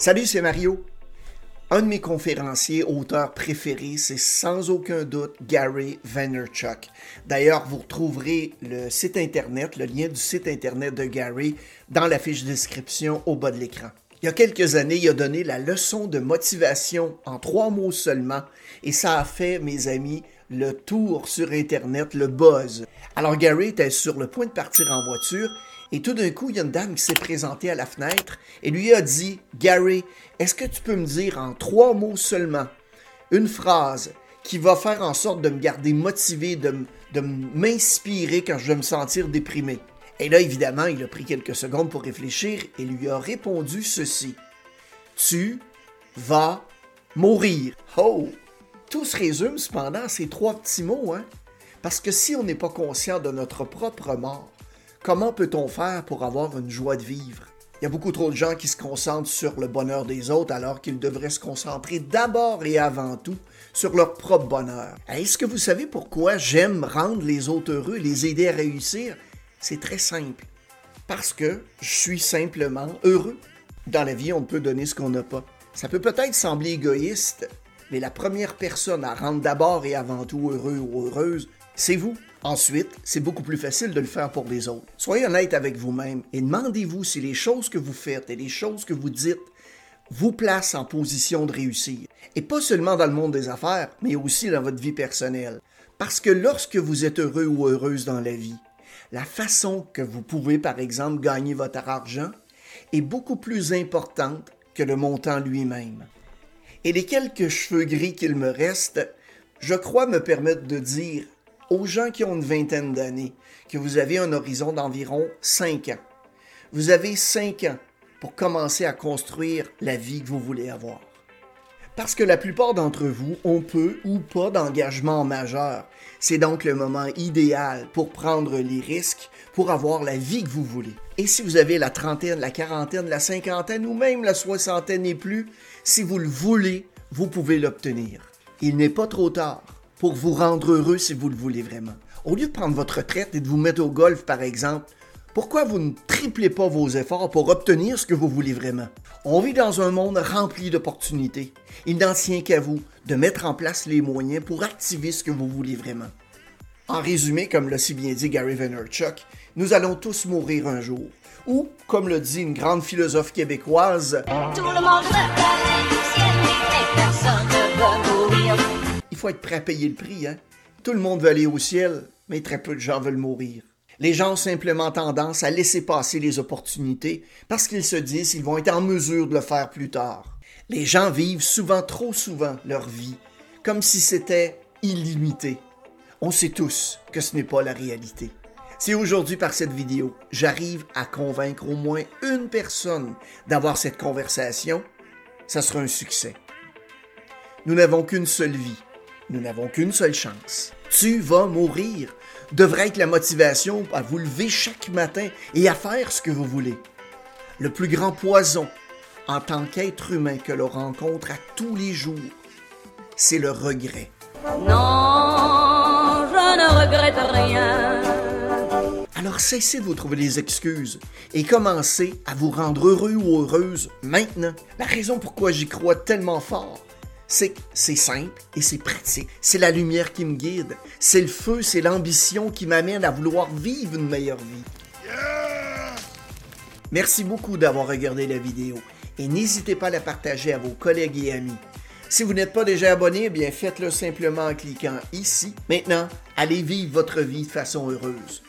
Salut, c'est Mario. Un de mes conférenciers, auteurs préférés, c'est sans aucun doute Gary Vaynerchuk. D'ailleurs, vous retrouverez le site internet, le lien du site internet de Gary dans la fiche de description au bas de l'écran. Il y a quelques années, il a donné la leçon de motivation en trois mots seulement et ça a fait, mes amis, le tour sur Internet, le buzz. Alors Gary était sur le point de partir en voiture et tout d'un coup, il y a une dame qui s'est présentée à la fenêtre et lui a dit Gary, est-ce que tu peux me dire en trois mots seulement une phrase qui va faire en sorte de me garder motivé, de, de m'inspirer quand je vais me sentir déprimé? Et là, évidemment, il a pris quelques secondes pour réfléchir et lui a répondu ceci Tu vas mourir. Oh Tout se résume cependant à ces trois petits mots, hein? Parce que si on n'est pas conscient de notre propre mort, Comment peut-on faire pour avoir une joie de vivre? Il y a beaucoup trop de gens qui se concentrent sur le bonheur des autres alors qu'ils devraient se concentrer d'abord et avant tout sur leur propre bonheur. Est-ce que vous savez pourquoi j'aime rendre les autres heureux, les aider à réussir? C'est très simple. Parce que je suis simplement heureux. Dans la vie, on peut donner ce qu'on n'a pas. Ça peut peut-être sembler égoïste, mais la première personne à rendre d'abord et avant tout heureux ou heureuse, c'est vous. Ensuite, c'est beaucoup plus facile de le faire pour les autres. Soyez honnête avec vous-même et demandez-vous si les choses que vous faites et les choses que vous dites vous placent en position de réussir. Et pas seulement dans le monde des affaires, mais aussi dans votre vie personnelle. Parce que lorsque vous êtes heureux ou heureuse dans la vie, la façon que vous pouvez, par exemple, gagner votre argent est beaucoup plus importante que le montant lui-même. Et les quelques cheveux gris qu'il me reste, je crois me permettre de dire aux gens qui ont une vingtaine d'années que vous avez un horizon d'environ 5 ans. Vous avez 5 ans pour commencer à construire la vie que vous voulez avoir. Parce que la plupart d'entre vous ont peu ou pas d'engagement majeur. C'est donc le moment idéal pour prendre les risques, pour avoir la vie que vous voulez. Et si vous avez la trentaine, la quarantaine, la cinquantaine ou même la soixantaine et plus, si vous le voulez, vous pouvez l'obtenir. Il n'est pas trop tard pour vous rendre heureux si vous le voulez vraiment. Au lieu de prendre votre retraite et de vous mettre au golf, par exemple, pourquoi vous ne triplez pas vos efforts pour obtenir ce que vous voulez vraiment? On vit dans un monde rempli d'opportunités. Il n'en tient qu'à vous de mettre en place les moyens pour activer ce que vous voulez vraiment. En résumé, comme l'a si bien dit Gary Vaynerchuk, nous allons tous mourir un jour. Ou, comme le dit une grande philosophe québécoise, Tout le monde faut être prêt à payer le prix. Hein? Tout le monde veut aller au ciel, mais très peu de gens veulent mourir. Les gens ont simplement tendance à laisser passer les opportunités parce qu'ils se disent qu'ils vont être en mesure de le faire plus tard. Les gens vivent souvent, trop souvent, leur vie comme si c'était illimité. On sait tous que ce n'est pas la réalité. Si aujourd'hui, par cette vidéo, j'arrive à convaincre au moins une personne d'avoir cette conversation, ça sera un succès. Nous n'avons qu'une seule vie nous n'avons qu'une seule chance. Tu vas mourir devrait être la motivation à vous lever chaque matin et à faire ce que vous voulez. Le plus grand poison en tant qu'être humain que l'on rencontre à tous les jours, c'est le regret. Non, je ne regrette rien. Alors cessez de vous trouver des excuses et commencez à vous rendre heureux ou heureuse maintenant. La raison pourquoi j'y crois tellement fort, c'est simple et c'est pratique. C'est la lumière qui me guide. C'est le feu, c'est l'ambition qui m'amène à vouloir vivre une meilleure vie. Merci beaucoup d'avoir regardé la vidéo et n'hésitez pas à la partager à vos collègues et amis. Si vous n'êtes pas déjà abonné, eh bien faites-le simplement en cliquant ici. Maintenant, allez vivre votre vie de façon heureuse.